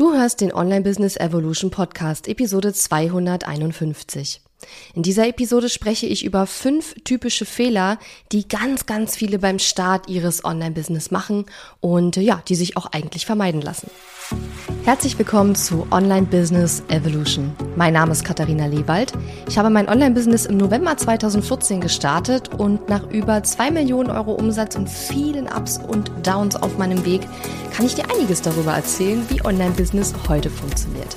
Du hörst den Online Business Evolution Podcast, Episode 251. In dieser Episode spreche ich über fünf typische Fehler, die ganz, ganz viele beim Start ihres Online-Business machen und ja, die sich auch eigentlich vermeiden lassen. Herzlich willkommen zu Online Business Evolution. Mein Name ist Katharina Lewald. Ich habe mein Online-Business im November 2014 gestartet und nach über zwei Millionen Euro Umsatz und vielen Ups und Downs auf meinem Weg kann ich dir einiges darüber erzählen, wie Online-Business heute funktioniert.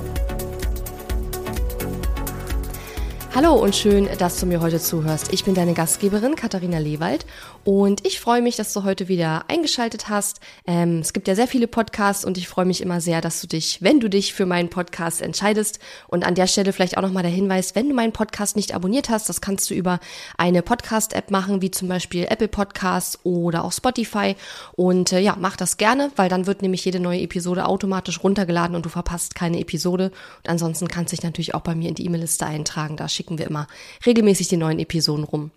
Hallo und schön, dass du mir heute zuhörst. Ich bin deine Gastgeberin Katharina Lewald und ich freue mich, dass du heute wieder eingeschaltet hast. Ähm, es gibt ja sehr viele Podcasts und ich freue mich immer sehr, dass du dich, wenn du dich für meinen Podcast entscheidest und an der Stelle vielleicht auch nochmal der Hinweis, wenn du meinen Podcast nicht abonniert hast, das kannst du über eine Podcast-App machen, wie zum Beispiel Apple Podcasts oder auch Spotify und äh, ja, mach das gerne, weil dann wird nämlich jede neue Episode automatisch runtergeladen und du verpasst keine Episode und ansonsten kannst du dich natürlich auch bei mir in die E-Mail-Liste eintragen, da schicken wir immer regelmäßig die neuen Episoden rum.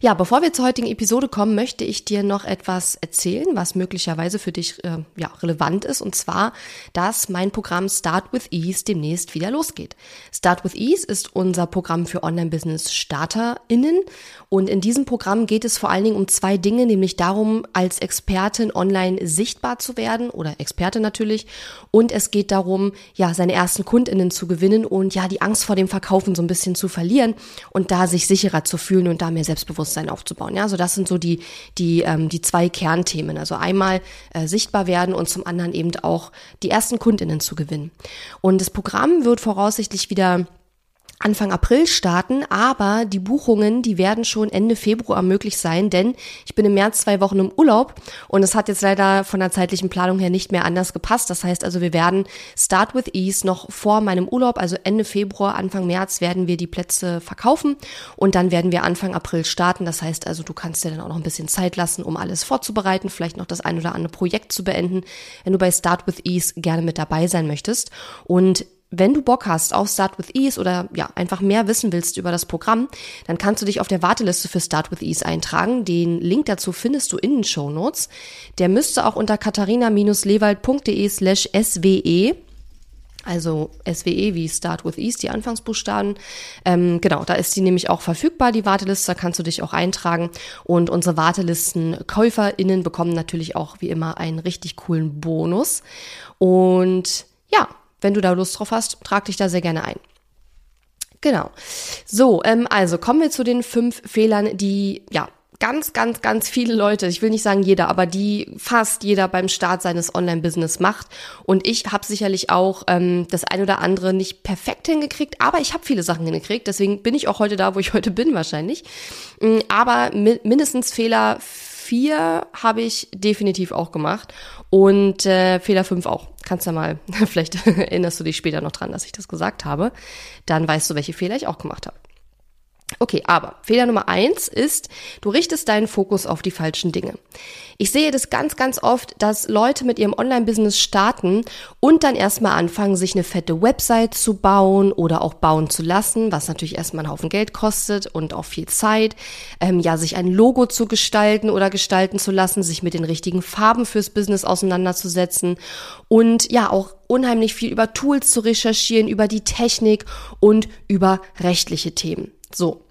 Ja, bevor wir zur heutigen Episode kommen, möchte ich dir noch etwas erzählen, was möglicherweise für dich äh, ja, relevant ist. Und zwar, dass mein Programm Start with Ease demnächst wieder losgeht. Start with Ease ist unser Programm für Online-Business-StarterInnen. Und in diesem Programm geht es vor allen Dingen um zwei Dinge, nämlich darum, als Expertin online sichtbar zu werden oder Experte natürlich. Und es geht darum, ja, seine ersten KundInnen zu gewinnen und ja, die Angst vor dem Verkaufen so ein bisschen zu verlieren und da sich sicherer zu fühlen und da mehr Selbstbewusstsein aufzubauen. Ja, also das sind so die, die, ähm, die zwei Kernthemen. Also einmal äh, sichtbar werden und zum anderen eben auch die ersten KundInnen zu gewinnen. Und das Programm wird voraussichtlich wieder Anfang April starten, aber die Buchungen, die werden schon Ende Februar möglich sein, denn ich bin im März zwei Wochen im Urlaub und es hat jetzt leider von der zeitlichen Planung her nicht mehr anders gepasst. Das heißt also, wir werden Start with Ease noch vor meinem Urlaub, also Ende Februar, Anfang März werden wir die Plätze verkaufen und dann werden wir Anfang April starten. Das heißt also, du kannst dir dann auch noch ein bisschen Zeit lassen, um alles vorzubereiten, vielleicht noch das ein oder andere Projekt zu beenden, wenn du bei Start with Ease gerne mit dabei sein möchtest. Und wenn du Bock hast auf Start with Ease oder ja, einfach mehr wissen willst über das Programm, dann kannst du dich auf der Warteliste für Start with Ease eintragen. Den Link dazu findest du in den Show Notes. Der müsste auch unter katharina-lewald.de slash SWE also SWE wie Start with Ease, die Anfangsbuchstaben. Ähm, genau, da ist die nämlich auch verfügbar, die Warteliste, da kannst du dich auch eintragen. Und unsere Wartelisten-KäuferInnen bekommen natürlich auch wie immer einen richtig coolen Bonus. Und ja, wenn du da Lust drauf hast, trag dich da sehr gerne ein. Genau. So, ähm, also kommen wir zu den fünf Fehlern, die ja ganz, ganz, ganz viele Leute, ich will nicht sagen jeder, aber die fast jeder beim Start seines Online-Business macht. Und ich habe sicherlich auch ähm, das ein oder andere nicht perfekt hingekriegt, aber ich habe viele Sachen hingekriegt. Deswegen bin ich auch heute da, wo ich heute bin wahrscheinlich. Mm, aber mi mindestens Fehler vier habe ich definitiv auch gemacht und äh, Fehler fünf auch. Kannst ja mal, vielleicht erinnerst du dich später noch dran, dass ich das gesagt habe. Dann weißt du, welche Fehler ich auch gemacht habe. Okay, aber Fehler Nummer eins ist, du richtest deinen Fokus auf die falschen Dinge. Ich sehe das ganz, ganz oft, dass Leute mit ihrem Online-Business starten und dann erstmal anfangen, sich eine fette Website zu bauen oder auch bauen zu lassen, was natürlich erstmal einen Haufen Geld kostet und auch viel Zeit. Ähm, ja, sich ein Logo zu gestalten oder gestalten zu lassen, sich mit den richtigen Farben fürs Business auseinanderzusetzen und ja, auch unheimlich viel über Tools zu recherchieren, über die Technik und über rechtliche Themen. So.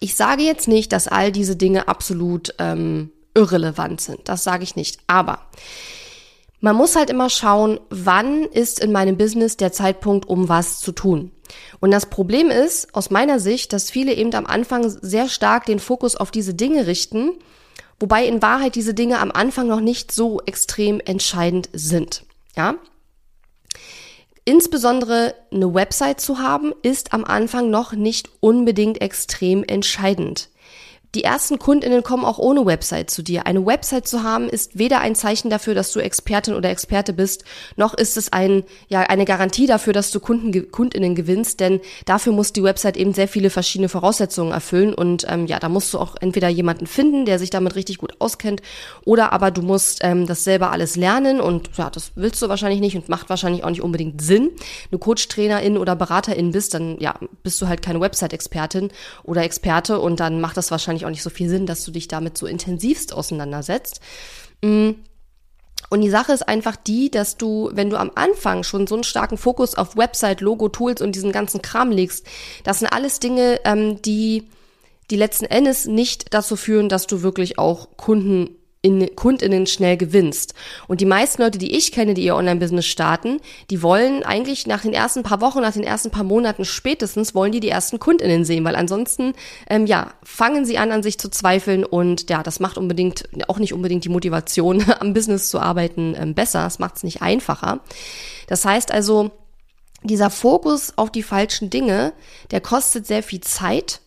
Ich sage jetzt nicht, dass all diese Dinge absolut ähm, irrelevant sind. Das sage ich nicht. Aber man muss halt immer schauen, wann ist in meinem Business der Zeitpunkt, um was zu tun. Und das Problem ist, aus meiner Sicht, dass viele eben am Anfang sehr stark den Fokus auf diese Dinge richten, wobei in Wahrheit diese Dinge am Anfang noch nicht so extrem entscheidend sind. Ja? Insbesondere eine Website zu haben, ist am Anfang noch nicht unbedingt extrem entscheidend. Die ersten KundInnen kommen auch ohne Website zu dir. Eine Website zu haben ist weder ein Zeichen dafür, dass du Expertin oder Experte bist, noch ist es ein, ja, eine Garantie dafür, dass du Kunden, KundInnen gewinnst, denn dafür muss die Website eben sehr viele verschiedene Voraussetzungen erfüllen und ähm, ja, da musst du auch entweder jemanden finden, der sich damit richtig gut auskennt, oder aber du musst ähm, das selber alles lernen und ja, das willst du wahrscheinlich nicht und macht wahrscheinlich auch nicht unbedingt Sinn. Eine Coach-Trainerin oder Beraterin bist, dann ja, bist du halt keine Website-Expertin oder Experte und dann macht das wahrscheinlich auch nicht so viel Sinn, dass du dich damit so intensivst auseinandersetzt. Mm. Und die Sache ist einfach die, dass du, wenn du am Anfang schon so einen starken Fokus auf Website, Logo, Tools und diesen ganzen Kram legst, das sind alles Dinge, ähm, die, die letzten Endes nicht dazu führen, dass du wirklich auch Kunden in KundInnen schnell gewinnst. Und die meisten Leute, die ich kenne, die ihr Online-Business starten, die wollen eigentlich nach den ersten paar Wochen, nach den ersten paar Monaten spätestens, wollen die die ersten KundInnen sehen, weil ansonsten, ähm, ja, fangen sie an, an sich zu zweifeln und ja, das macht unbedingt, auch nicht unbedingt die Motivation, am Business zu arbeiten, ähm, besser. Es macht es nicht einfacher. Das heißt also, dieser Fokus auf die falschen Dinge, der kostet sehr viel Zeit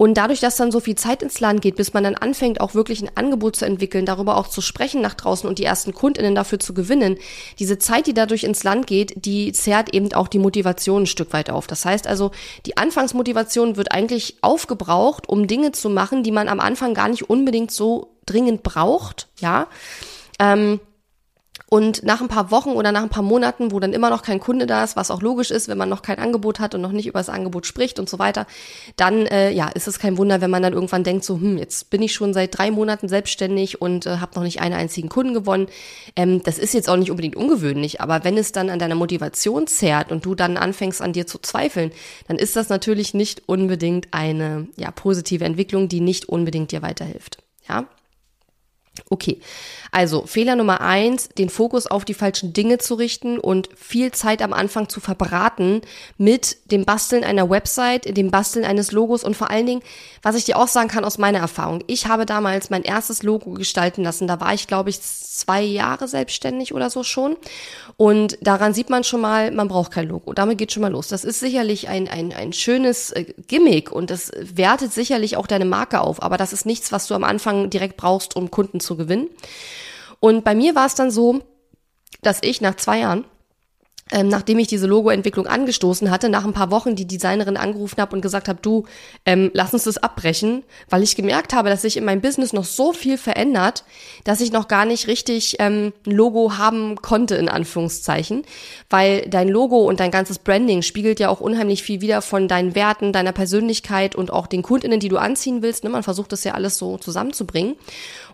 und dadurch, dass dann so viel Zeit ins Land geht, bis man dann anfängt, auch wirklich ein Angebot zu entwickeln, darüber auch zu sprechen nach draußen und die ersten KundInnen dafür zu gewinnen, diese Zeit, die dadurch ins Land geht, die zehrt eben auch die Motivation ein Stück weit auf. Das heißt also, die Anfangsmotivation wird eigentlich aufgebraucht, um Dinge zu machen, die man am Anfang gar nicht unbedingt so dringend braucht, ja. Ähm, und nach ein paar Wochen oder nach ein paar Monaten, wo dann immer noch kein Kunde da ist, was auch logisch ist, wenn man noch kein Angebot hat und noch nicht über das Angebot spricht und so weiter, dann äh, ja, ist es kein Wunder, wenn man dann irgendwann denkt, so, hm, jetzt bin ich schon seit drei Monaten selbstständig und äh, habe noch nicht einen einzigen Kunden gewonnen. Ähm, das ist jetzt auch nicht unbedingt ungewöhnlich, aber wenn es dann an deiner Motivation zerrt und du dann anfängst an dir zu zweifeln, dann ist das natürlich nicht unbedingt eine ja, positive Entwicklung, die nicht unbedingt dir weiterhilft. Ja, Okay, also Fehler Nummer eins, den Fokus auf die falschen Dinge zu richten und viel Zeit am Anfang zu verbraten mit dem Basteln einer Website, dem Basteln eines Logos und vor allen Dingen, was ich dir auch sagen kann aus meiner Erfahrung. Ich habe damals mein erstes Logo gestalten lassen. Da war ich, glaube ich, zwei Jahre selbstständig oder so schon. Und daran sieht man schon mal, man braucht kein Logo. Damit geht schon mal los. Das ist sicherlich ein, ein, ein schönes äh, Gimmick und das wertet sicherlich auch deine Marke auf. Aber das ist nichts, was du am Anfang direkt brauchst, um Kunden zu gewinnen. Und bei mir war es dann so, dass ich nach zwei Jahren ähm, nachdem ich diese Logoentwicklung angestoßen hatte, nach ein paar Wochen die Designerin angerufen habe und gesagt habe, du, ähm, lass uns das abbrechen, weil ich gemerkt habe, dass sich in meinem Business noch so viel verändert, dass ich noch gar nicht richtig ähm, ein Logo haben konnte, in Anführungszeichen, weil dein Logo und dein ganzes Branding spiegelt ja auch unheimlich viel wieder von deinen Werten, deiner Persönlichkeit und auch den Kundinnen, die du anziehen willst. Ne? Man versucht das ja alles so zusammenzubringen.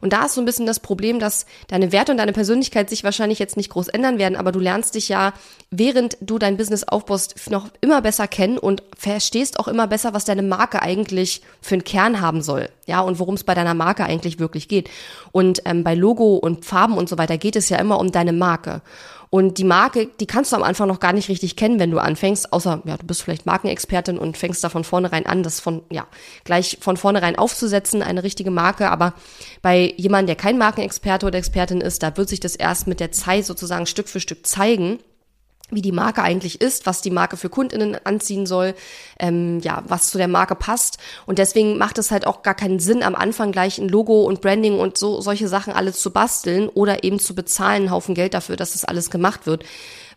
Und da ist so ein bisschen das Problem, dass deine Werte und deine Persönlichkeit sich wahrscheinlich jetzt nicht groß ändern werden, aber du lernst dich ja, während du dein Business aufbaust, noch immer besser kennen und verstehst auch immer besser, was deine Marke eigentlich für einen Kern haben soll. Ja, und worum es bei deiner Marke eigentlich wirklich geht. Und ähm, bei Logo und Farben und so weiter geht es ja immer um deine Marke. Und die Marke, die kannst du am Anfang noch gar nicht richtig kennen, wenn du anfängst, außer, ja, du bist vielleicht Markenexpertin und fängst da von vornherein an, das von, ja, gleich von vornherein aufzusetzen, eine richtige Marke. Aber bei jemandem, der kein Markenexperte oder Expertin ist, da wird sich das erst mit der Zeit sozusagen Stück für Stück zeigen wie die Marke eigentlich ist, was die Marke für Kundinnen anziehen soll, ähm, ja, was zu der Marke passt. Und deswegen macht es halt auch gar keinen Sinn, am Anfang gleich ein Logo und Branding und so solche Sachen alles zu basteln oder eben zu bezahlen, einen Haufen Geld dafür, dass das alles gemacht wird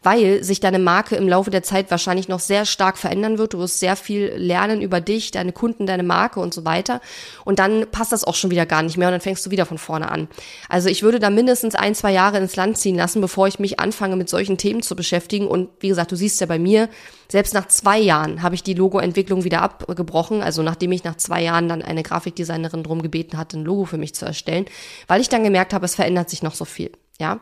weil sich deine Marke im Laufe der Zeit wahrscheinlich noch sehr stark verändern wird. Du wirst sehr viel lernen über dich, deine Kunden, deine Marke und so weiter. Und dann passt das auch schon wieder gar nicht mehr und dann fängst du wieder von vorne an. Also ich würde da mindestens ein, zwei Jahre ins Land ziehen lassen, bevor ich mich anfange, mit solchen Themen zu beschäftigen. Und wie gesagt, du siehst ja bei mir, selbst nach zwei Jahren habe ich die Logoentwicklung wieder abgebrochen. Also nachdem ich nach zwei Jahren dann eine Grafikdesignerin drum gebeten hatte, ein Logo für mich zu erstellen, weil ich dann gemerkt habe, es verändert sich noch so viel. Ja,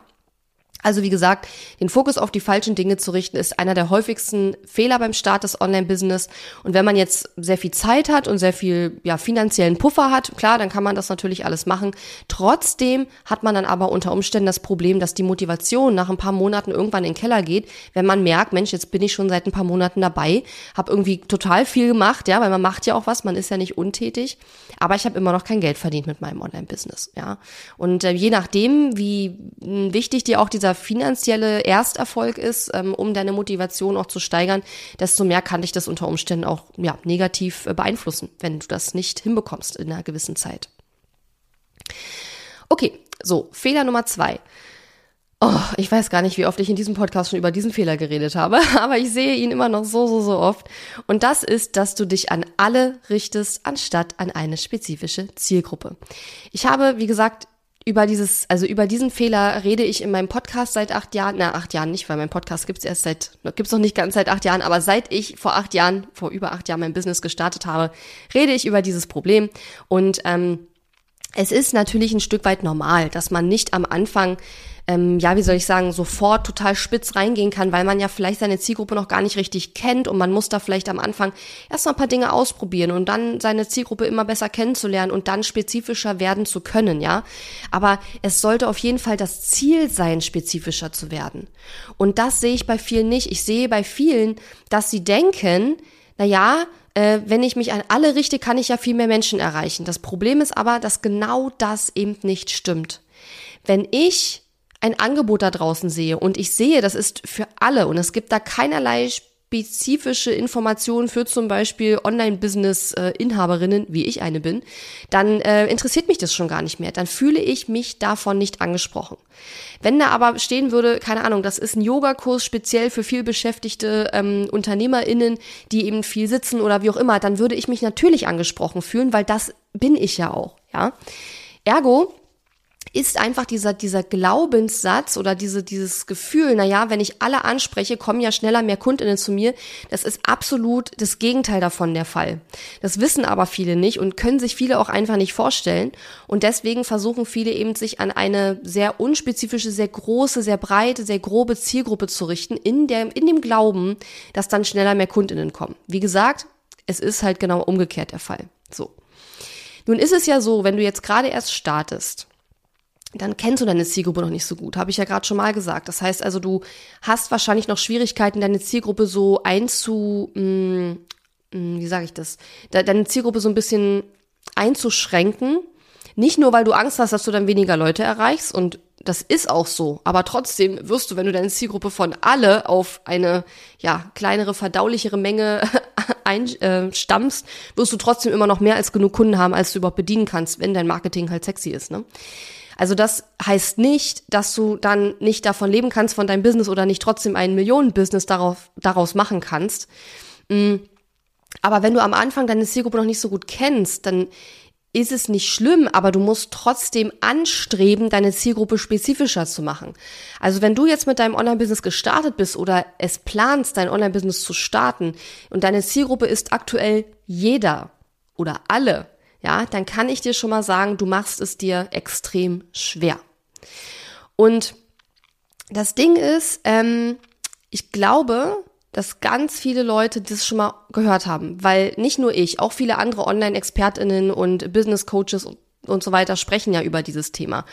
also wie gesagt, den Fokus auf die falschen Dinge zu richten, ist einer der häufigsten Fehler beim Start des Online-Business. Und wenn man jetzt sehr viel Zeit hat und sehr viel ja, finanziellen Puffer hat, klar, dann kann man das natürlich alles machen. Trotzdem hat man dann aber unter Umständen das Problem, dass die Motivation nach ein paar Monaten irgendwann in den Keller geht, wenn man merkt, Mensch, jetzt bin ich schon seit ein paar Monaten dabei, habe irgendwie total viel gemacht, ja, weil man macht ja auch was, man ist ja nicht untätig, aber ich habe immer noch kein Geld verdient mit meinem Online-Business, ja. Und äh, je nachdem, wie wichtig dir auch dieser dieser finanzielle Ersterfolg ist, ähm, um deine Motivation auch zu steigern, desto mehr kann dich das unter Umständen auch ja, negativ äh, beeinflussen, wenn du das nicht hinbekommst in einer gewissen Zeit. Okay, so, Fehler Nummer zwei. Oh, ich weiß gar nicht, wie oft ich in diesem Podcast schon über diesen Fehler geredet habe, aber ich sehe ihn immer noch so, so, so oft. Und das ist, dass du dich an alle richtest, anstatt an eine spezifische Zielgruppe. Ich habe, wie gesagt, über dieses, also über diesen Fehler rede ich in meinem Podcast seit acht Jahren, na, acht Jahren nicht, weil mein Podcast gibt's erst seit, gibt's noch nicht ganz seit acht Jahren, aber seit ich vor acht Jahren, vor über acht Jahren mein Business gestartet habe, rede ich über dieses Problem. Und ähm, es ist natürlich ein Stück weit normal, dass man nicht am Anfang ähm, ja, wie soll ich sagen, sofort total spitz reingehen kann, weil man ja vielleicht seine Zielgruppe noch gar nicht richtig kennt und man muss da vielleicht am Anfang erst mal ein paar Dinge ausprobieren und dann seine Zielgruppe immer besser kennenzulernen und dann spezifischer werden zu können, ja. Aber es sollte auf jeden Fall das Ziel sein, spezifischer zu werden. Und das sehe ich bei vielen nicht. Ich sehe bei vielen, dass sie denken, na ja, äh, wenn ich mich an alle richte, kann ich ja viel mehr Menschen erreichen. Das Problem ist aber, dass genau das eben nicht stimmt. Wenn ich ein Angebot da draußen sehe und ich sehe, das ist für alle und es gibt da keinerlei spezifische Informationen für zum Beispiel Online-Business-Inhaberinnen, wie ich eine bin, dann äh, interessiert mich das schon gar nicht mehr. Dann fühle ich mich davon nicht angesprochen. Wenn da aber stehen würde, keine Ahnung, das ist ein Yogakurs speziell für viel beschäftigte ähm, UnternehmerInnen, die eben viel sitzen oder wie auch immer, dann würde ich mich natürlich angesprochen fühlen, weil das bin ich ja auch, ja. Ergo ist einfach dieser, dieser Glaubenssatz oder diese, dieses Gefühl, na ja, wenn ich alle anspreche, kommen ja schneller mehr Kundinnen zu mir. Das ist absolut das Gegenteil davon der Fall. Das wissen aber viele nicht und können sich viele auch einfach nicht vorstellen. Und deswegen versuchen viele eben sich an eine sehr unspezifische, sehr große, sehr breite, sehr grobe Zielgruppe zu richten, in der, in dem Glauben, dass dann schneller mehr Kundinnen kommen. Wie gesagt, es ist halt genau umgekehrt der Fall. So. Nun ist es ja so, wenn du jetzt gerade erst startest, dann kennst du deine Zielgruppe noch nicht so gut, habe ich ja gerade schon mal gesagt. Das heißt also, du hast wahrscheinlich noch Schwierigkeiten, deine Zielgruppe so einzu, mh, mm, mm, wie sage ich das, deine Zielgruppe so ein bisschen einzuschränken. Nicht nur, weil du Angst hast, dass du dann weniger Leute erreichst und das ist auch so, aber trotzdem wirst du, wenn du deine Zielgruppe von alle auf eine ja kleinere, verdaulichere Menge einstammst, äh, wirst du trotzdem immer noch mehr als genug Kunden haben, als du überhaupt bedienen kannst, wenn dein Marketing halt sexy ist. Ne? Also das heißt nicht, dass du dann nicht davon leben kannst von deinem Business oder nicht trotzdem ein Millionenbusiness darauf, daraus machen kannst. Mm. Aber wenn du am Anfang deine Zielgruppe noch nicht so gut kennst, dann ist es nicht schlimm, aber du musst trotzdem anstreben, deine Zielgruppe spezifischer zu machen. Also wenn du jetzt mit deinem Online-Business gestartet bist oder es planst, dein Online-Business zu starten und deine Zielgruppe ist aktuell jeder oder alle, ja, dann kann ich dir schon mal sagen, du machst es dir extrem schwer. Und das Ding ist, ähm, ich glaube, dass ganz viele Leute das schon mal gehört haben, weil nicht nur ich, auch viele andere Online-ExpertInnen und Business-Coaches und so weiter sprechen ja über dieses Thema.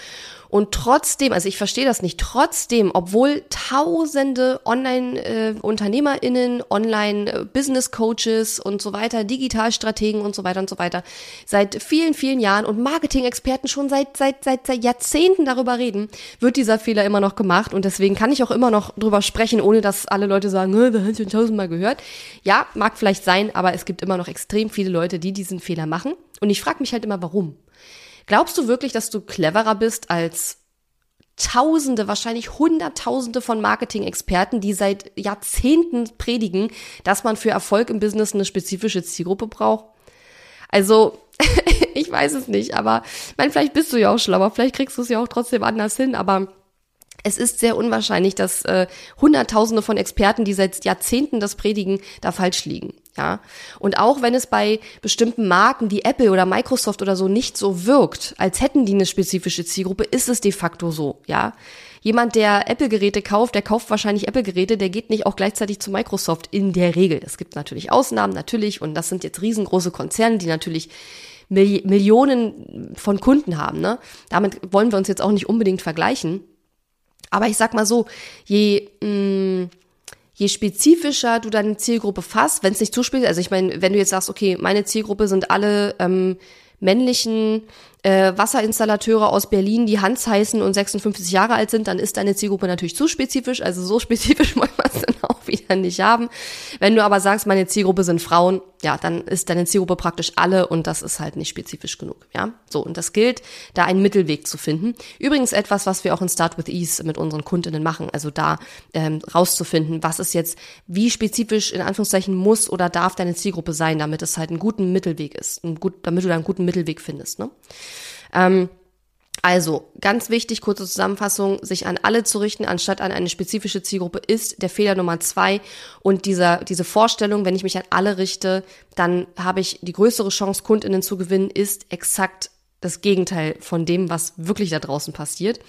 Und trotzdem, also ich verstehe das nicht, trotzdem, obwohl tausende Online-UnternehmerInnen, äh, Online-Business-Coaches und so weiter, Digitalstrategen und so weiter und so weiter, seit vielen, vielen Jahren und Marketing-Experten schon seit, seit, seit, seit Jahrzehnten darüber reden, wird dieser Fehler immer noch gemacht und deswegen kann ich auch immer noch drüber sprechen, ohne dass alle Leute sagen, da hast du tausendmal gehört. Ja, mag vielleicht sein, aber es gibt immer noch extrem viele Leute, die diesen Fehler machen und ich frage mich halt immer, warum. Glaubst du wirklich, dass du cleverer bist als Tausende, wahrscheinlich Hunderttausende von Marketing-Experten, die seit Jahrzehnten predigen, dass man für Erfolg im Business eine spezifische Zielgruppe braucht? Also, ich weiß es nicht, aber mein, vielleicht bist du ja auch schlauer, vielleicht kriegst du es ja auch trotzdem anders hin, aber es ist sehr unwahrscheinlich, dass äh, Hunderttausende von Experten, die seit Jahrzehnten das predigen, da falsch liegen. Ja. Und auch wenn es bei bestimmten Marken wie Apple oder Microsoft oder so nicht so wirkt, als hätten die eine spezifische Zielgruppe, ist es de facto so. Ja. Jemand, der Apple-Geräte kauft, der kauft wahrscheinlich Apple-Geräte, der geht nicht auch gleichzeitig zu Microsoft in der Regel. Es gibt natürlich Ausnahmen, natürlich, und das sind jetzt riesengroße Konzerne, die natürlich Millionen von Kunden haben. Ne? Damit wollen wir uns jetzt auch nicht unbedingt vergleichen. Aber ich sag mal so, je, mh, mm, je spezifischer du deine Zielgruppe fasst, wenn es nicht zuspielt, also ich meine, wenn du jetzt sagst, okay, meine Zielgruppe sind alle ähm, männlichen äh, Wasserinstallateure aus Berlin, die Hans heißen und 56 Jahre alt sind, dann ist deine Zielgruppe natürlich zu spezifisch. Also so spezifisch wollen wir es dann auch wieder nicht haben. Wenn du aber sagst, meine Zielgruppe sind Frauen, ja, dann ist deine Zielgruppe praktisch alle und das ist halt nicht spezifisch genug. Ja, so und das gilt, da einen Mittelweg zu finden. Übrigens etwas, was wir auch in Start with Ease mit unseren Kundinnen machen, also da ähm, rauszufinden, was ist jetzt, wie spezifisch in Anführungszeichen muss oder darf deine Zielgruppe sein, damit es halt ein guten Mittelweg ist, ein gut, damit du da einen guten Mittelweg findest. Ne? Ähm, also, ganz wichtig, kurze Zusammenfassung, sich an alle zu richten, anstatt an eine spezifische Zielgruppe, ist der Fehler Nummer zwei. Und dieser, diese Vorstellung, wenn ich mich an alle richte, dann habe ich die größere Chance, Kundinnen zu gewinnen, ist exakt das Gegenteil von dem, was wirklich da draußen passiert.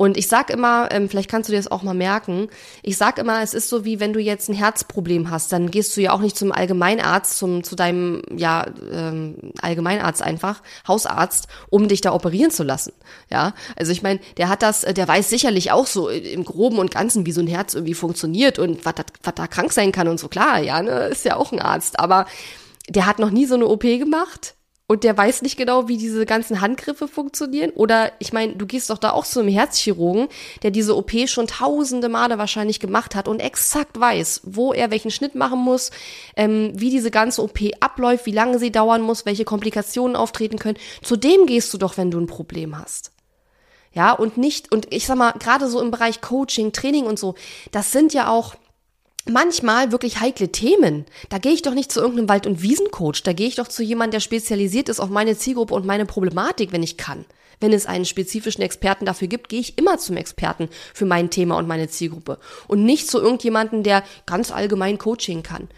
Und ich sag immer, ähm, vielleicht kannst du dir das auch mal merken, ich sag immer, es ist so wie wenn du jetzt ein Herzproblem hast, dann gehst du ja auch nicht zum Allgemeinarzt, zum, zu deinem, ja, ähm, Allgemeinarzt einfach, Hausarzt, um dich da operieren zu lassen. Ja, also ich meine, der hat das, der weiß sicherlich auch so im Groben und Ganzen, wie so ein Herz irgendwie funktioniert und was, da krank sein kann und so. Klar, ja, ne, ist ja auch ein Arzt, aber der hat noch nie so eine OP gemacht und der weiß nicht genau, wie diese ganzen Handgriffe funktionieren. Oder ich meine, du gehst doch da auch zu einem Herzchirurgen, der diese OP schon tausende Male wahrscheinlich gemacht hat und exakt weiß, wo er welchen Schnitt machen muss, ähm, wie diese ganze OP abläuft, wie lange sie dauern muss, welche Komplikationen auftreten können. Zu dem gehst du doch, wenn du ein Problem hast. Ja, und nicht, und ich sag mal, gerade so im Bereich Coaching, Training und so, das sind ja auch, manchmal wirklich heikle Themen. Da gehe ich doch nicht zu irgendeinem Wald- und Wiesencoach. Da gehe ich doch zu jemandem, der spezialisiert ist auf meine Zielgruppe und meine Problematik, wenn ich kann. Wenn es einen spezifischen Experten dafür gibt, gehe ich immer zum Experten für mein Thema und meine Zielgruppe. Und nicht zu irgendjemandem, der ganz allgemein Coaching kann.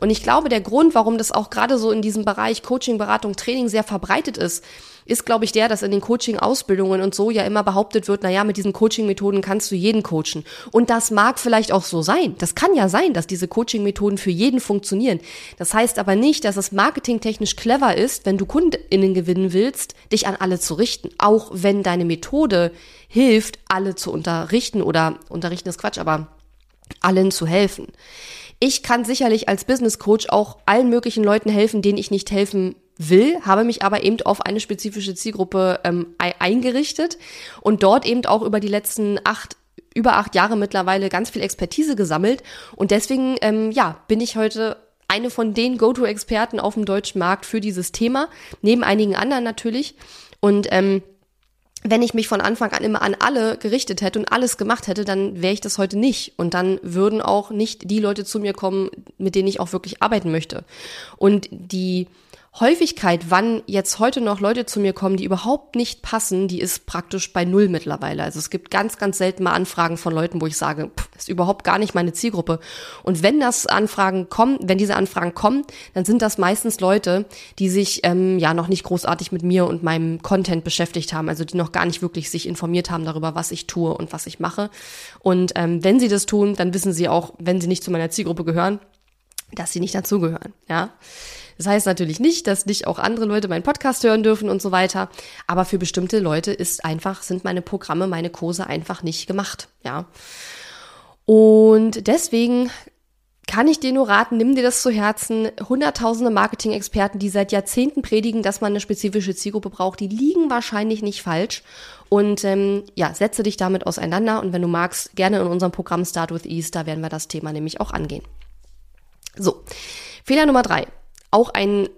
Und ich glaube, der Grund, warum das auch gerade so in diesem Bereich Coaching, Beratung, Training sehr verbreitet ist, ist, glaube ich, der, dass in den Coaching-Ausbildungen und so ja immer behauptet wird, na ja, mit diesen Coaching-Methoden kannst du jeden coachen. Und das mag vielleicht auch so sein. Das kann ja sein, dass diese Coaching-Methoden für jeden funktionieren. Das heißt aber nicht, dass es marketingtechnisch clever ist, wenn du KundInnen gewinnen willst, dich an alle zu richten. Auch wenn deine Methode hilft, alle zu unterrichten oder unterrichten ist Quatsch, aber allen zu helfen. Ich kann sicherlich als Business Coach auch allen möglichen Leuten helfen, denen ich nicht helfen will, habe mich aber eben auf eine spezifische Zielgruppe ähm, eingerichtet und dort eben auch über die letzten acht über acht Jahre mittlerweile ganz viel Expertise gesammelt und deswegen ähm, ja bin ich heute eine von den Go-to-Experten auf dem deutschen Markt für dieses Thema neben einigen anderen natürlich und ähm, wenn ich mich von Anfang an immer an alle gerichtet hätte und alles gemacht hätte, dann wäre ich das heute nicht. Und dann würden auch nicht die Leute zu mir kommen, mit denen ich auch wirklich arbeiten möchte. Und die Häufigkeit, wann jetzt heute noch Leute zu mir kommen, die überhaupt nicht passen, die ist praktisch bei null mittlerweile. Also es gibt ganz, ganz selten mal Anfragen von Leuten, wo ich sage, pff, ist überhaupt gar nicht meine Zielgruppe. Und wenn das Anfragen kommen, wenn diese Anfragen kommen, dann sind das meistens Leute, die sich ähm, ja noch nicht großartig mit mir und meinem Content beschäftigt haben, also die noch gar nicht wirklich sich informiert haben darüber, was ich tue und was ich mache. Und ähm, wenn sie das tun, dann wissen sie auch, wenn sie nicht zu meiner Zielgruppe gehören, dass sie nicht dazugehören. Ja. Das heißt natürlich nicht, dass nicht auch andere Leute meinen Podcast hören dürfen und so weiter. Aber für bestimmte Leute ist einfach, sind meine Programme, meine Kurse einfach nicht gemacht. Ja. Und deswegen kann ich dir nur raten, nimm dir das zu Herzen. Hunderttausende Marketing-Experten, die seit Jahrzehnten predigen, dass man eine spezifische Zielgruppe braucht, die liegen wahrscheinlich nicht falsch. Und ähm, ja, setze dich damit auseinander. Und wenn du magst, gerne in unserem Programm Start with Ease, da werden wir das Thema nämlich auch angehen. So, Fehler Nummer drei auch ein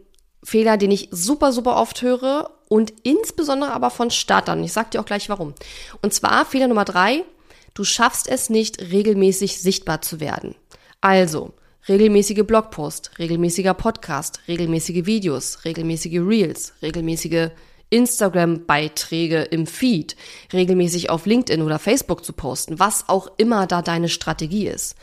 Fehler, den ich super, super oft höre und insbesondere aber von Startern. Ich sag dir auch gleich warum. Und zwar Fehler Nummer drei, du schaffst es nicht, regelmäßig sichtbar zu werden. Also, regelmäßige Blogpost, regelmäßiger Podcast, regelmäßige Videos, regelmäßige Reels, regelmäßige Instagram-Beiträge im Feed, regelmäßig auf LinkedIn oder Facebook zu posten, was auch immer da deine Strategie ist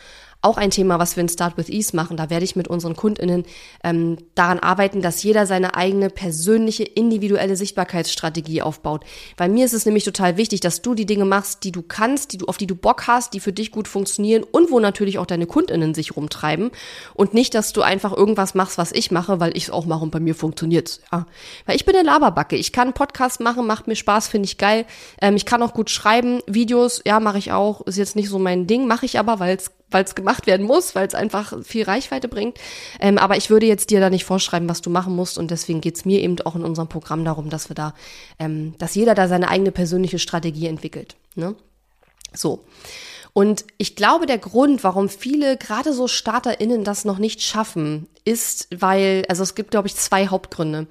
auch ein Thema, was wir in Start with Ease machen. Da werde ich mit unseren KundInnen ähm, daran arbeiten, dass jeder seine eigene persönliche, individuelle Sichtbarkeitsstrategie aufbaut. Bei mir ist es nämlich total wichtig, dass du die Dinge machst, die du kannst, die du, auf die du Bock hast, die für dich gut funktionieren und wo natürlich auch deine KundInnen sich rumtreiben. Und nicht, dass du einfach irgendwas machst, was ich mache, weil ich es auch mache und bei mir funktioniert's. Ja. Weil ich bin eine Laberbacke. Ich kann Podcast machen, macht mir Spaß, finde ich geil. Ähm, ich kann auch gut schreiben, Videos, ja, mache ich auch. Ist jetzt nicht so mein Ding, mache ich aber, weil es weil es gemacht werden muss, weil es einfach viel Reichweite bringt. Ähm, aber ich würde jetzt dir da nicht vorschreiben, was du machen musst. Und deswegen geht's mir eben auch in unserem Programm darum, dass wir da, ähm, dass jeder da seine eigene persönliche Strategie entwickelt. Ne? So. Und ich glaube, der Grund, warum viele, gerade so StarterInnen, das noch nicht schaffen, ist, weil, also es gibt, glaube ich, zwei Hauptgründe.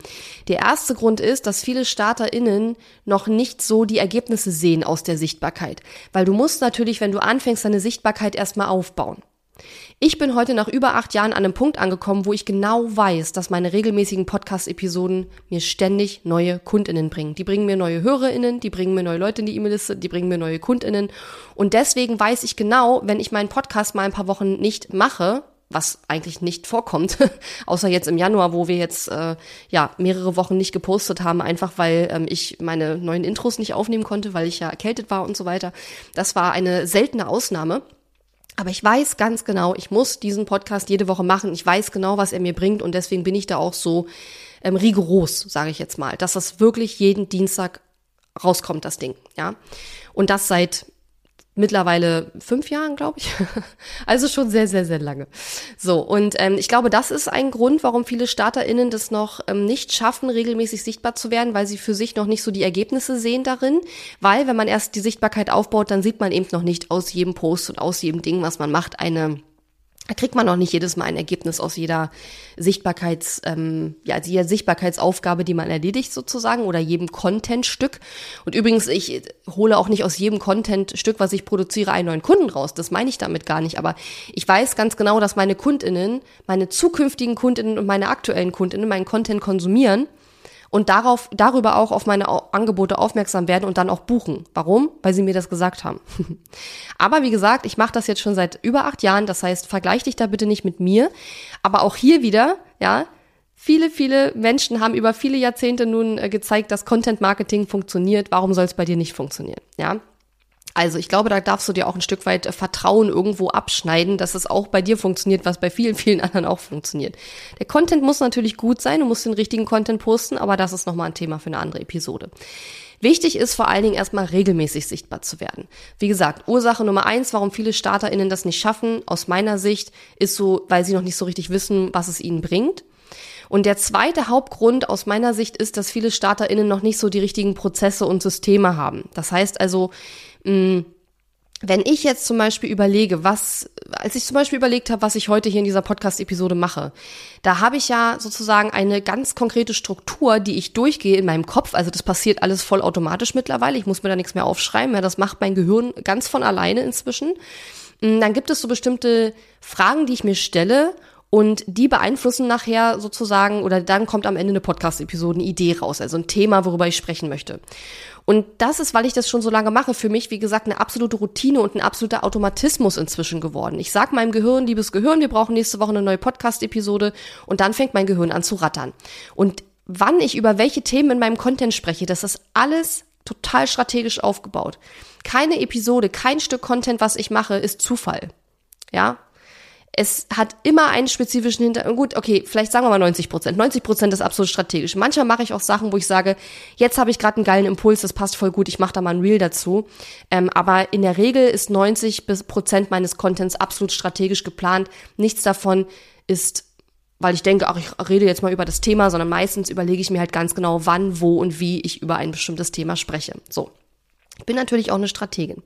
Der erste Grund ist, dass viele StarterInnen noch nicht so die Ergebnisse sehen aus der Sichtbarkeit. Weil du musst natürlich, wenn du anfängst, deine Sichtbarkeit erstmal aufbauen. Ich bin heute nach über acht Jahren an einem Punkt angekommen, wo ich genau weiß, dass meine regelmäßigen Podcast-Episoden mir ständig neue KundInnen bringen. Die bringen mir neue HörerInnen, die bringen mir neue Leute in die E-Mail-Liste, die bringen mir neue KundInnen. Und deswegen weiß ich genau, wenn ich meinen Podcast mal ein paar Wochen nicht mache, was eigentlich nicht vorkommt, außer jetzt im Januar, wo wir jetzt äh, ja mehrere Wochen nicht gepostet haben, einfach weil ähm, ich meine neuen Intros nicht aufnehmen konnte, weil ich ja erkältet war und so weiter. Das war eine seltene Ausnahme. Aber ich weiß ganz genau, ich muss diesen Podcast jede Woche machen. Ich weiß genau, was er mir bringt und deswegen bin ich da auch so ähm, rigoros, sage ich jetzt mal, dass das wirklich jeden Dienstag rauskommt, das Ding, ja. Und das seit mittlerweile fünf Jahren, glaube ich. also schon sehr, sehr, sehr lange. So, und ähm, ich glaube, das ist ein Grund, warum viele StarterInnen das noch ähm, nicht schaffen, regelmäßig sichtbar zu werden, weil sie für sich noch nicht so die Ergebnisse sehen darin. Weil, wenn man erst die Sichtbarkeit aufbaut, dann sieht man eben noch nicht aus jedem Post und aus jedem Ding, was man macht, eine da kriegt man auch nicht jedes Mal ein Ergebnis aus jeder Sichtbarkeits, ähm, ja, jeder Sichtbarkeitsaufgabe, die man erledigt sozusagen oder jedem Contentstück. Und übrigens, ich hole auch nicht aus jedem Contentstück, was ich produziere, einen neuen Kunden raus. Das meine ich damit gar nicht. Aber ich weiß ganz genau, dass meine Kundinnen, meine zukünftigen Kundinnen und meine aktuellen Kundinnen meinen Content konsumieren und darauf, darüber auch auf meine Angebote aufmerksam werden und dann auch buchen. Warum? Weil sie mir das gesagt haben. Aber wie gesagt, ich mache das jetzt schon seit über acht Jahren. Das heißt, vergleich dich da bitte nicht mit mir. Aber auch hier wieder, ja, Viele, viele Menschen haben über viele Jahrzehnte nun äh, gezeigt, dass Content Marketing funktioniert. Warum soll es bei dir nicht funktionieren? Ja, also ich glaube, da darfst du dir auch ein Stück weit äh, Vertrauen irgendwo abschneiden, dass es auch bei dir funktioniert, was bei vielen, vielen anderen auch funktioniert. Der Content muss natürlich gut sein, du musst den richtigen Content posten, aber das ist nochmal ein Thema für eine andere Episode. Wichtig ist vor allen Dingen erstmal regelmäßig sichtbar zu werden. Wie gesagt, Ursache Nummer eins, warum viele StarterInnen das nicht schaffen, aus meiner Sicht, ist so, weil sie noch nicht so richtig wissen, was es ihnen bringt. Und der zweite Hauptgrund aus meiner Sicht ist, dass viele StarterInnen noch nicht so die richtigen Prozesse und Systeme haben. Das heißt also, Mm, wenn ich jetzt zum Beispiel überlege, was, als ich zum Beispiel überlegt habe, was ich heute hier in dieser Podcast-Episode mache, da habe ich ja sozusagen eine ganz konkrete Struktur, die ich durchgehe in meinem Kopf. Also das passiert alles vollautomatisch mittlerweile. Ich muss mir da nichts mehr aufschreiben. Ja, das macht mein Gehirn ganz von alleine inzwischen. Dann gibt es so bestimmte Fragen, die ich mir stelle und die beeinflussen nachher sozusagen, oder dann kommt am Ende eine Podcast-Episode, eine Idee raus, also ein Thema, worüber ich sprechen möchte. Und das ist, weil ich das schon so lange mache, für mich, wie gesagt, eine absolute Routine und ein absoluter Automatismus inzwischen geworden. Ich sag meinem Gehirn, liebes Gehirn, wir brauchen nächste Woche eine neue Podcast-Episode und dann fängt mein Gehirn an zu rattern. Und wann ich über welche Themen in meinem Content spreche, das ist alles total strategisch aufgebaut. Keine Episode, kein Stück Content, was ich mache, ist Zufall. Ja, es hat immer einen spezifischen Hintergrund. Gut, okay, vielleicht sagen wir mal 90 Prozent. 90 Prozent ist absolut strategisch. Manchmal mache ich auch Sachen, wo ich sage, jetzt habe ich gerade einen geilen Impuls, das passt voll gut, ich mache da mal ein Reel dazu. Ähm, aber in der Regel ist 90 Prozent meines Contents absolut strategisch geplant. Nichts davon ist weil ich denke, ach, ich rede jetzt mal über das Thema, sondern meistens überlege ich mir halt ganz genau, wann, wo und wie ich über ein bestimmtes Thema spreche. So. Ich bin natürlich auch eine Strategin.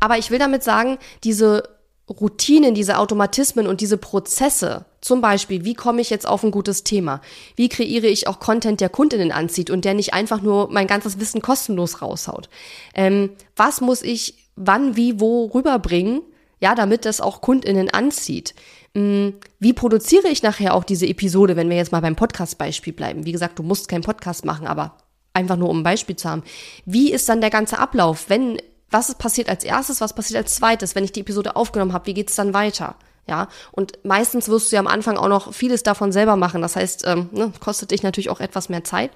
Aber ich will damit sagen, diese Routinen, diese Automatismen und diese Prozesse, zum Beispiel, wie komme ich jetzt auf ein gutes Thema? Wie kreiere ich auch Content, der Kundinnen anzieht und der nicht einfach nur mein ganzes Wissen kostenlos raushaut? Ähm, was muss ich wann, wie, wo rüberbringen, ja, damit das auch Kundinnen anzieht? Ähm, wie produziere ich nachher auch diese Episode, wenn wir jetzt mal beim Podcast-Beispiel bleiben? Wie gesagt, du musst keinen Podcast machen, aber einfach nur um ein Beispiel zu haben. Wie ist dann der ganze Ablauf, wenn was passiert als erstes, was passiert als zweites, wenn ich die Episode aufgenommen habe, wie geht's dann weiter? Ja, und meistens wirst du ja am Anfang auch noch vieles davon selber machen. Das heißt, ähm, ne, kostet dich natürlich auch etwas mehr Zeit.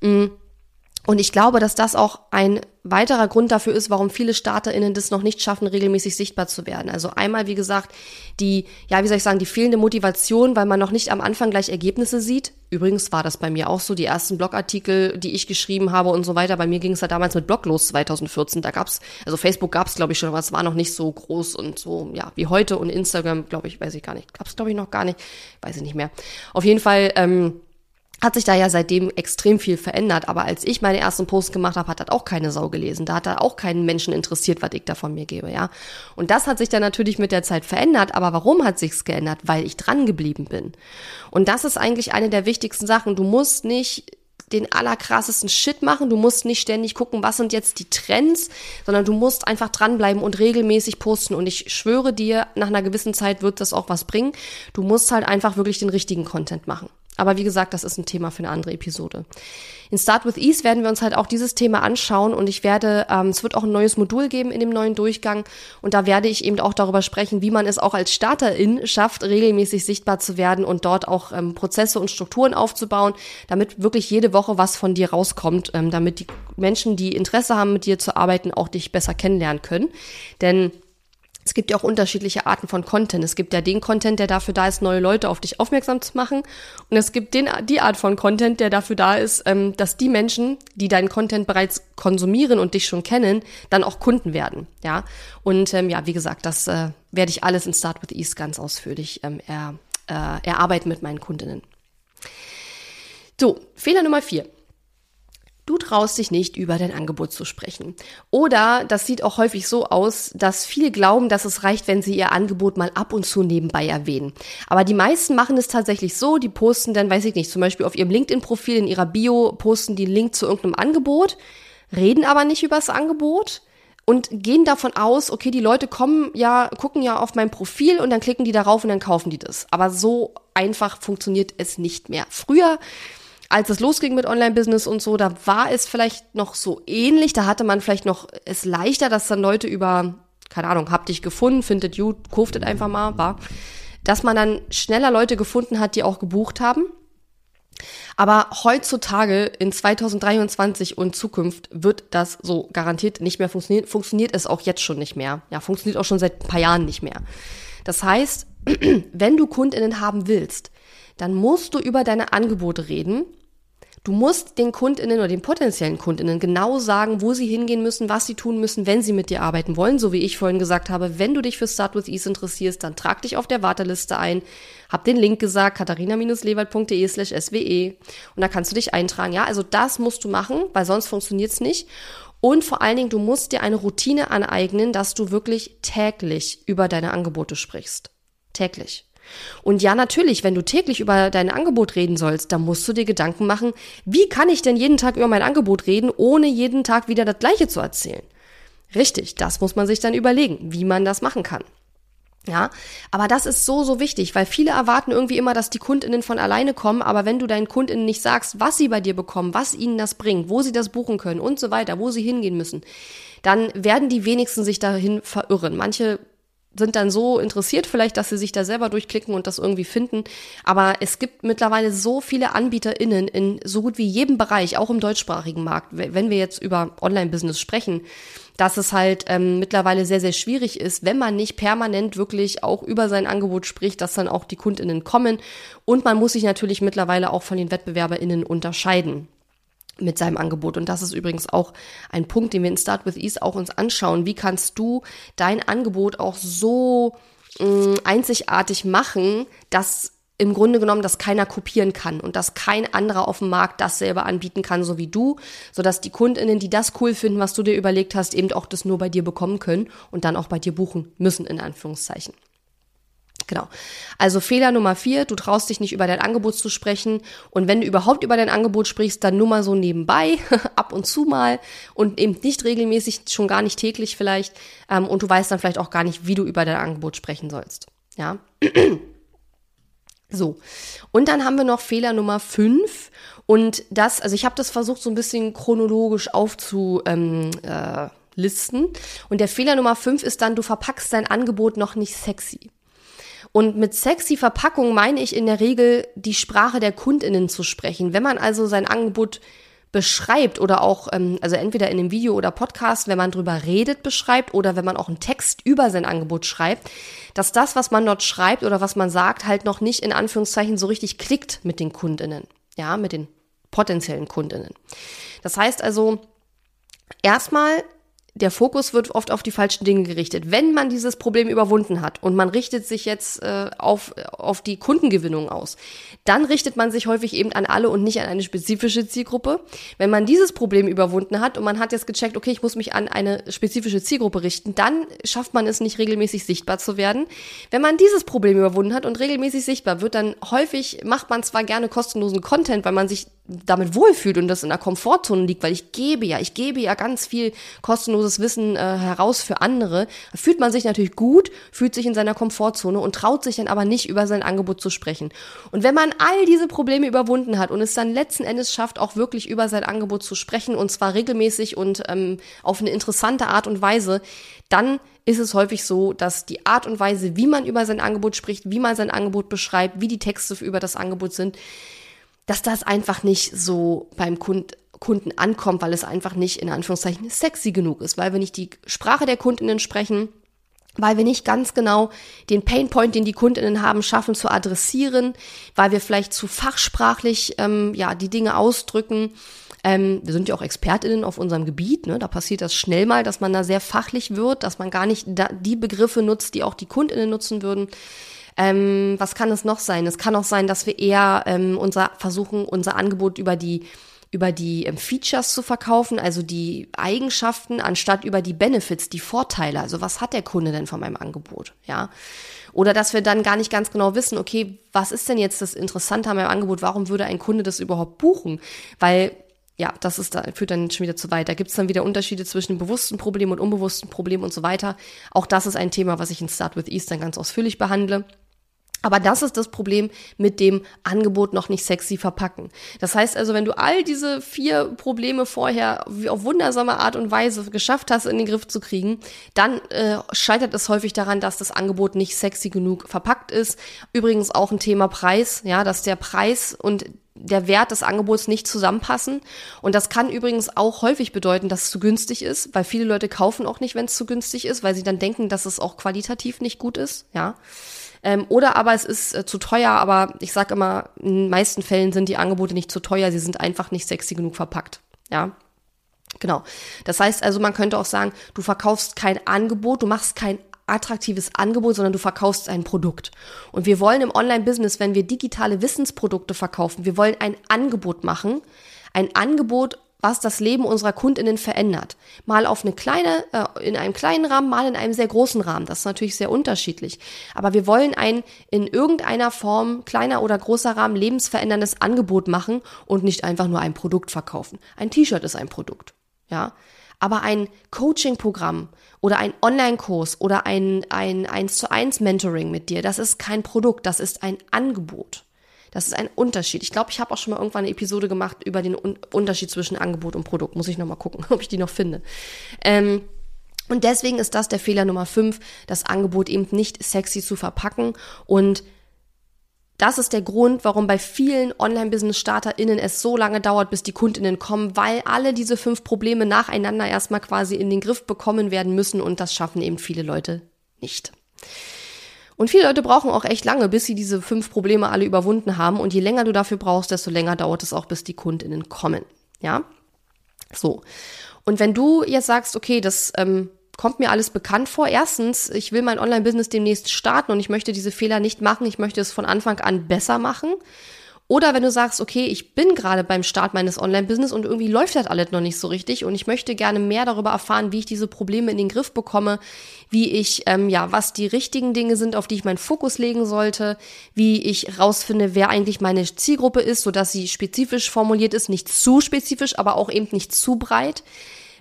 Mm. Und ich glaube, dass das auch ein weiterer Grund dafür ist, warum viele StarterInnen das noch nicht schaffen, regelmäßig sichtbar zu werden. Also einmal, wie gesagt, die, ja, wie soll ich sagen, die fehlende Motivation, weil man noch nicht am Anfang gleich Ergebnisse sieht. Übrigens war das bei mir auch so, die ersten Blogartikel, die ich geschrieben habe und so weiter. Bei mir ging es ja damals mit Blog los 2014. Da gab's, also Facebook gab's glaube ich schon, aber es war noch nicht so groß und so, ja, wie heute und Instagram, glaube ich, weiß ich gar nicht. Gab's glaube ich noch gar nicht, weiß ich nicht mehr. Auf jeden Fall, ähm, hat sich da ja seitdem extrem viel verändert. Aber als ich meine ersten Posts gemacht habe, hat das auch keine Sau gelesen. Da hat da auch keinen Menschen interessiert, was ich da von mir gebe, ja. Und das hat sich dann natürlich mit der Zeit verändert. Aber warum hat sich's geändert? Weil ich dran geblieben bin. Und das ist eigentlich eine der wichtigsten Sachen. Du musst nicht den allerkrassesten Shit machen. Du musst nicht ständig gucken, was sind jetzt die Trends, sondern du musst einfach dranbleiben und regelmäßig posten. Und ich schwöre dir, nach einer gewissen Zeit wird das auch was bringen. Du musst halt einfach wirklich den richtigen Content machen. Aber wie gesagt, das ist ein Thema für eine andere Episode. In Start with Ease werden wir uns halt auch dieses Thema anschauen und ich werde, ähm, es wird auch ein neues Modul geben in dem neuen Durchgang und da werde ich eben auch darüber sprechen, wie man es auch als Starterin schafft, regelmäßig sichtbar zu werden und dort auch ähm, Prozesse und Strukturen aufzubauen, damit wirklich jede Woche was von dir rauskommt, ähm, damit die Menschen, die Interesse haben, mit dir zu arbeiten, auch dich besser kennenlernen können. Denn es gibt ja auch unterschiedliche Arten von Content. Es gibt ja den Content, der dafür da ist, neue Leute auf dich aufmerksam zu machen. Und es gibt den, die Art von Content, der dafür da ist, ähm, dass die Menschen, die deinen Content bereits konsumieren und dich schon kennen, dann auch Kunden werden. Ja. Und ähm, ja, wie gesagt, das äh, werde ich alles in Start with Ease ganz ausführlich ähm, er, äh, erarbeiten mit meinen Kundinnen. So, Fehler Nummer vier. Du traust dich nicht, über dein Angebot zu sprechen. Oder das sieht auch häufig so aus, dass viele glauben, dass es reicht, wenn sie ihr Angebot mal ab und zu nebenbei erwähnen. Aber die meisten machen es tatsächlich so, die posten dann, weiß ich nicht, zum Beispiel auf ihrem LinkedIn-Profil in ihrer Bio, posten die Link zu irgendeinem Angebot, reden aber nicht über das Angebot und gehen davon aus, okay, die Leute kommen ja, gucken ja auf mein Profil und dann klicken die darauf und dann kaufen die das. Aber so einfach funktioniert es nicht mehr. Früher als es losging mit Online-Business und so, da war es vielleicht noch so ähnlich. Da hatte man vielleicht noch es leichter, dass dann Leute über, keine Ahnung, habt dich gefunden, findet gut, kauftet einfach mal, war. Dass man dann schneller Leute gefunden hat, die auch gebucht haben. Aber heutzutage in 2023 und Zukunft wird das so garantiert nicht mehr funktionieren. Funktioniert es auch jetzt schon nicht mehr. Ja, funktioniert auch schon seit ein paar Jahren nicht mehr. Das heißt, wenn du Kundinnen haben willst, dann musst du über deine Angebote reden Du musst den Kundinnen oder den potenziellen Kundinnen genau sagen, wo sie hingehen müssen, was sie tun müssen, wenn sie mit dir arbeiten wollen. So wie ich vorhin gesagt habe, wenn du dich für Start with Ease interessierst, dann trag dich auf der Warteliste ein. Hab den Link gesagt, katharina-lewald.de slash swe. Und da kannst du dich eintragen. Ja, also das musst du machen, weil sonst funktioniert's nicht. Und vor allen Dingen, du musst dir eine Routine aneignen, dass du wirklich täglich über deine Angebote sprichst. Täglich. Und ja, natürlich, wenn du täglich über dein Angebot reden sollst, dann musst du dir Gedanken machen, wie kann ich denn jeden Tag über mein Angebot reden, ohne jeden Tag wieder das Gleiche zu erzählen? Richtig, das muss man sich dann überlegen, wie man das machen kann. Ja, aber das ist so, so wichtig, weil viele erwarten irgendwie immer, dass die Kundinnen von alleine kommen, aber wenn du deinen Kundinnen nicht sagst, was sie bei dir bekommen, was ihnen das bringt, wo sie das buchen können und so weiter, wo sie hingehen müssen, dann werden die wenigsten sich dahin verirren. Manche sind dann so interessiert vielleicht, dass sie sich da selber durchklicken und das irgendwie finden. Aber es gibt mittlerweile so viele AnbieterInnen in so gut wie jedem Bereich, auch im deutschsprachigen Markt, wenn wir jetzt über Online-Business sprechen, dass es halt ähm, mittlerweile sehr, sehr schwierig ist, wenn man nicht permanent wirklich auch über sein Angebot spricht, dass dann auch die KundInnen kommen. Und man muss sich natürlich mittlerweile auch von den WettbewerberInnen unterscheiden mit seinem Angebot. Und das ist übrigens auch ein Punkt, den wir in Start with Ease auch uns anschauen. Wie kannst du dein Angebot auch so mh, mm, einzigartig machen, dass im Grunde genommen das keiner kopieren kann und dass kein anderer auf dem Markt das selber anbieten kann, so wie du, sodass die Kundinnen, die das cool finden, was du dir überlegt hast, eben auch das nur bei dir bekommen können und dann auch bei dir buchen müssen, in Anführungszeichen. Genau. Also Fehler Nummer vier, du traust dich nicht über dein Angebot zu sprechen. Und wenn du überhaupt über dein Angebot sprichst, dann nur mal so nebenbei, ab und zu mal und eben nicht regelmäßig, schon gar nicht täglich vielleicht. Ähm, und du weißt dann vielleicht auch gar nicht, wie du über dein Angebot sprechen sollst. Ja. So, und dann haben wir noch Fehler Nummer fünf und das, also ich habe das versucht so ein bisschen chronologisch aufzulisten. Ähm, äh, und der Fehler Nummer fünf ist dann, du verpackst dein Angebot noch nicht sexy. Und mit sexy Verpackung meine ich in der Regel, die Sprache der Kundinnen zu sprechen. Wenn man also sein Angebot beschreibt oder auch, ähm, also entweder in dem Video oder Podcast, wenn man drüber redet, beschreibt oder wenn man auch einen Text über sein Angebot schreibt, dass das, was man dort schreibt oder was man sagt, halt noch nicht in Anführungszeichen so richtig klickt mit den Kundinnen, ja, mit den potenziellen Kundinnen. Das heißt also, erstmal der Fokus wird oft auf die falschen Dinge gerichtet. Wenn man dieses Problem überwunden hat und man richtet sich jetzt äh, auf, auf die Kundengewinnung aus, dann richtet man sich häufig eben an alle und nicht an eine spezifische Zielgruppe. Wenn man dieses Problem überwunden hat und man hat jetzt gecheckt, okay, ich muss mich an eine spezifische Zielgruppe richten, dann schafft man es nicht regelmäßig sichtbar zu werden. Wenn man dieses Problem überwunden hat und regelmäßig sichtbar wird, dann häufig macht man zwar gerne kostenlosen Content, weil man sich damit wohlfühlt und das in der Komfortzone liegt, weil ich gebe ja, ich gebe ja ganz viel kostenloses Wissen äh, heraus für andere, fühlt man sich natürlich gut, fühlt sich in seiner Komfortzone und traut sich dann aber nicht über sein Angebot zu sprechen. Und wenn man all diese Probleme überwunden hat und es dann letzten Endes schafft, auch wirklich über sein Angebot zu sprechen und zwar regelmäßig und ähm, auf eine interessante Art und Weise, dann ist es häufig so, dass die Art und Weise, wie man über sein Angebot spricht, wie man sein Angebot beschreibt, wie die Texte über das Angebot sind, dass das einfach nicht so beim Kund Kunden ankommt, weil es einfach nicht in Anführungszeichen sexy genug ist, weil wir nicht die Sprache der Kundinnen sprechen, weil wir nicht ganz genau den Painpoint, den die Kundinnen haben, schaffen zu adressieren, weil wir vielleicht zu fachsprachlich ähm, ja die Dinge ausdrücken. Ähm, wir sind ja auch ExpertInnen auf unserem Gebiet, ne? da passiert das schnell mal, dass man da sehr fachlich wird, dass man gar nicht da die Begriffe nutzt, die auch die Kundinnen nutzen würden. Ähm, was kann es noch sein? Es kann auch sein, dass wir eher ähm, unser versuchen, unser Angebot über die über die ähm, Features zu verkaufen, also die Eigenschaften, anstatt über die Benefits, die Vorteile. Also was hat der Kunde denn von meinem Angebot? Ja. Oder dass wir dann gar nicht ganz genau wissen, okay, was ist denn jetzt das Interessante an meinem Angebot? Warum würde ein Kunde das überhaupt buchen? Weil ja, das ist da, führt dann schon wieder zu weit. Da gibt es dann wieder Unterschiede zwischen bewussten Problemen und unbewussten Problemen und so weiter. Auch das ist ein Thema, was ich in Start with East dann ganz ausführlich behandle. Aber das ist das Problem mit dem Angebot noch nicht sexy verpacken. Das heißt also, wenn du all diese vier Probleme vorher auf wundersame Art und Weise geschafft hast, in den Griff zu kriegen, dann äh, scheitert es häufig daran, dass das Angebot nicht sexy genug verpackt ist. Übrigens auch ein Thema Preis, ja, dass der Preis und der Wert des Angebots nicht zusammenpassen. Und das kann übrigens auch häufig bedeuten, dass es zu günstig ist, weil viele Leute kaufen auch nicht, wenn es zu günstig ist, weil sie dann denken, dass es auch qualitativ nicht gut ist, ja. Ähm, oder aber es ist äh, zu teuer, aber ich sage immer, in den meisten Fällen sind die Angebote nicht zu teuer, sie sind einfach nicht sexy genug verpackt. Ja. Genau. Das heißt also, man könnte auch sagen, du verkaufst kein Angebot, du machst kein attraktives Angebot, sondern du verkaufst ein Produkt. Und wir wollen im Online-Business, wenn wir digitale Wissensprodukte verkaufen, wir wollen ein Angebot machen, ein Angebot, was das Leben unserer Kundinnen verändert. Mal auf eine kleine, äh, in einem kleinen Rahmen, mal in einem sehr großen Rahmen. Das ist natürlich sehr unterschiedlich. Aber wir wollen ein in irgendeiner Form, kleiner oder großer Rahmen, lebensveränderndes Angebot machen und nicht einfach nur ein Produkt verkaufen. Ein T-Shirt ist ein Produkt. Ja. Aber ein Coaching-Programm oder ein Online-Kurs oder ein, ein 1 zu 1 Mentoring mit dir, das ist kein Produkt, das ist ein Angebot. Das ist ein Unterschied. Ich glaube, ich habe auch schon mal irgendwann eine Episode gemacht über den Un Unterschied zwischen Angebot und Produkt. Muss ich noch mal gucken, ob ich die noch finde. Ähm, und deswegen ist das der Fehler Nummer 5, das Angebot eben nicht sexy zu verpacken. Und das ist der Grund, warum bei vielen Online-Business-StarterInnen es so lange dauert, bis die KundInnen kommen, weil alle diese fünf Probleme nacheinander erstmal quasi in den Griff bekommen werden müssen und das schaffen eben viele Leute nicht. Und viele Leute brauchen auch echt lange, bis sie diese fünf Probleme alle überwunden haben. Und je länger du dafür brauchst, desto länger dauert es auch, bis die KundInnen kommen. Ja? So. Und wenn du jetzt sagst, okay, das ähm, kommt mir alles bekannt vor. Erstens, ich will mein Online-Business demnächst starten und ich möchte diese Fehler nicht machen. Ich möchte es von Anfang an besser machen. Oder wenn du sagst, okay, ich bin gerade beim Start meines Online-Business und irgendwie läuft das alles noch nicht so richtig und ich möchte gerne mehr darüber erfahren, wie ich diese Probleme in den Griff bekomme, wie ich, ähm, ja, was die richtigen Dinge sind, auf die ich meinen Fokus legen sollte, wie ich rausfinde, wer eigentlich meine Zielgruppe ist, sodass sie spezifisch formuliert ist, nicht zu spezifisch, aber auch eben nicht zu breit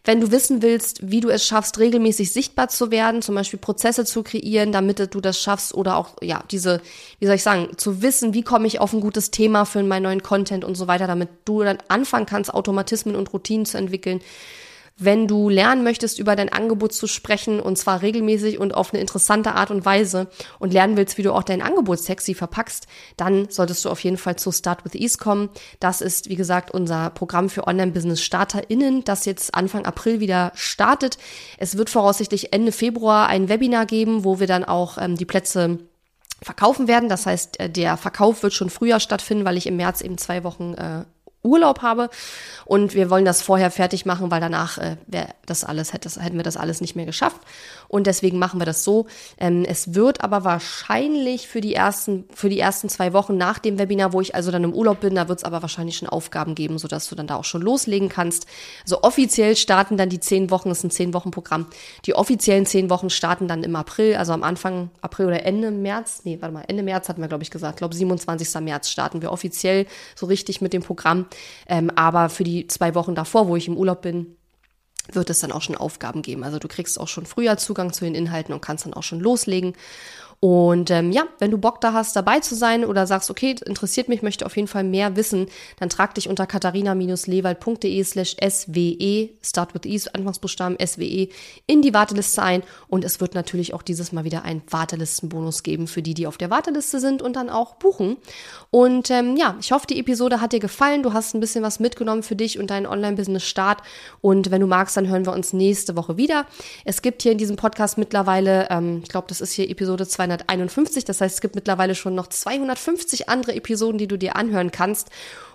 wenn du wissen willst, wie du es schaffst, regelmäßig sichtbar zu werden, zum Beispiel Prozesse zu kreieren, damit du das schaffst oder auch, ja, diese, wie soll ich sagen, zu wissen, wie komme ich auf ein gutes Thema für meinen neuen Content und so weiter, damit du dann anfangen kannst, Automatismen und Routinen zu entwickeln. Wenn du lernen möchtest, über dein Angebot zu sprechen und zwar regelmäßig und auf eine interessante Art und Weise und lernen willst, wie du auch dein Angebot sexy verpackst, dann solltest du auf jeden Fall zu Start with Ease kommen. Das ist, wie gesagt, unser Programm für Online-Business-StarterInnen, das jetzt Anfang April wieder startet. Es wird voraussichtlich Ende Februar ein Webinar geben, wo wir dann auch ähm, die Plätze verkaufen werden. Das heißt, äh, der Verkauf wird schon früher stattfinden, weil ich im März eben zwei Wochen äh, Urlaub habe. Und wir wollen das vorher fertig machen, weil danach äh, das alles hätte, hätten wir das alles nicht mehr geschafft und deswegen machen wir das so. Ähm, es wird aber wahrscheinlich für die ersten für die ersten zwei Wochen nach dem Webinar, wo ich also dann im Urlaub bin, da wird es aber wahrscheinlich schon Aufgaben geben, so dass du dann da auch schon loslegen kannst. Also offiziell starten dann die zehn Wochen, ist ein zehn Wochen Programm. Die offiziellen zehn Wochen starten dann im April, also am Anfang April oder Ende März. Nee, warte mal, Ende März hatten wir glaube ich gesagt. Ich glaube 27. März starten wir offiziell so richtig mit dem Programm. Ähm, aber für die zwei Wochen davor, wo ich im Urlaub bin, wird es dann auch schon Aufgaben geben. Also du kriegst auch schon früher Zugang zu den Inhalten und kannst dann auch schon loslegen. Und ähm, ja, wenn du Bock da hast, dabei zu sein oder sagst, okay, interessiert mich, möchte auf jeden Fall mehr wissen, dann trag dich unter katharina-lewald.de slash SWE, start with E, Anfangsbuchstaben SWE, in die Warteliste ein. Und es wird natürlich auch dieses Mal wieder einen Wartelistenbonus geben für die, die auf der Warteliste sind und dann auch buchen. Und ähm, ja, ich hoffe, die Episode hat dir gefallen. Du hast ein bisschen was mitgenommen für dich und deinen Online-Business-Start. Und wenn du magst, dann hören wir uns nächste Woche wieder. Es gibt hier in diesem Podcast mittlerweile, ähm, ich glaube, das ist hier Episode 200 251. Das heißt, es gibt mittlerweile schon noch 250 andere Episoden, die du dir anhören kannst.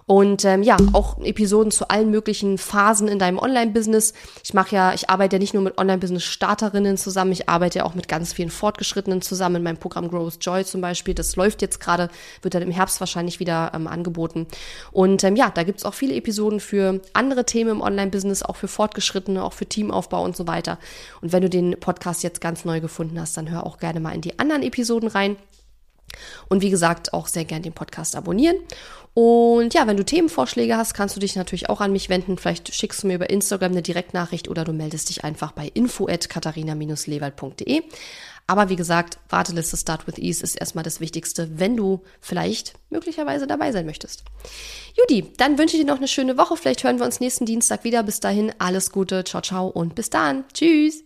Und ähm, ja, auch Episoden zu allen möglichen Phasen in deinem Online-Business. Ich mache ja, ich arbeite ja nicht nur mit Online-Business-Starterinnen zusammen, ich arbeite ja auch mit ganz vielen Fortgeschrittenen zusammen in meinem Programm Growth Joy zum Beispiel. Das läuft jetzt gerade, wird dann im Herbst wahrscheinlich wieder ähm, angeboten. Und ähm, ja, da gibt's auch viele Episoden für andere Themen im Online-Business, auch für Fortgeschrittene, auch für Teamaufbau und so weiter. Und wenn du den Podcast jetzt ganz neu gefunden hast, dann hör auch gerne mal in die anderen Episoden rein. Und wie gesagt, auch sehr gern den Podcast abonnieren. Und ja, wenn du Themenvorschläge hast, kannst du dich natürlich auch an mich wenden. Vielleicht schickst du mir über Instagram eine Direktnachricht oder du meldest dich einfach bei info@katharina-lewald.de. Aber wie gesagt, Warteliste Start with Ease ist erstmal das Wichtigste, wenn du vielleicht möglicherweise dabei sein möchtest. Judy, dann wünsche ich dir noch eine schöne Woche. Vielleicht hören wir uns nächsten Dienstag wieder. Bis dahin alles Gute, ciao, ciao und bis dann. Tschüss.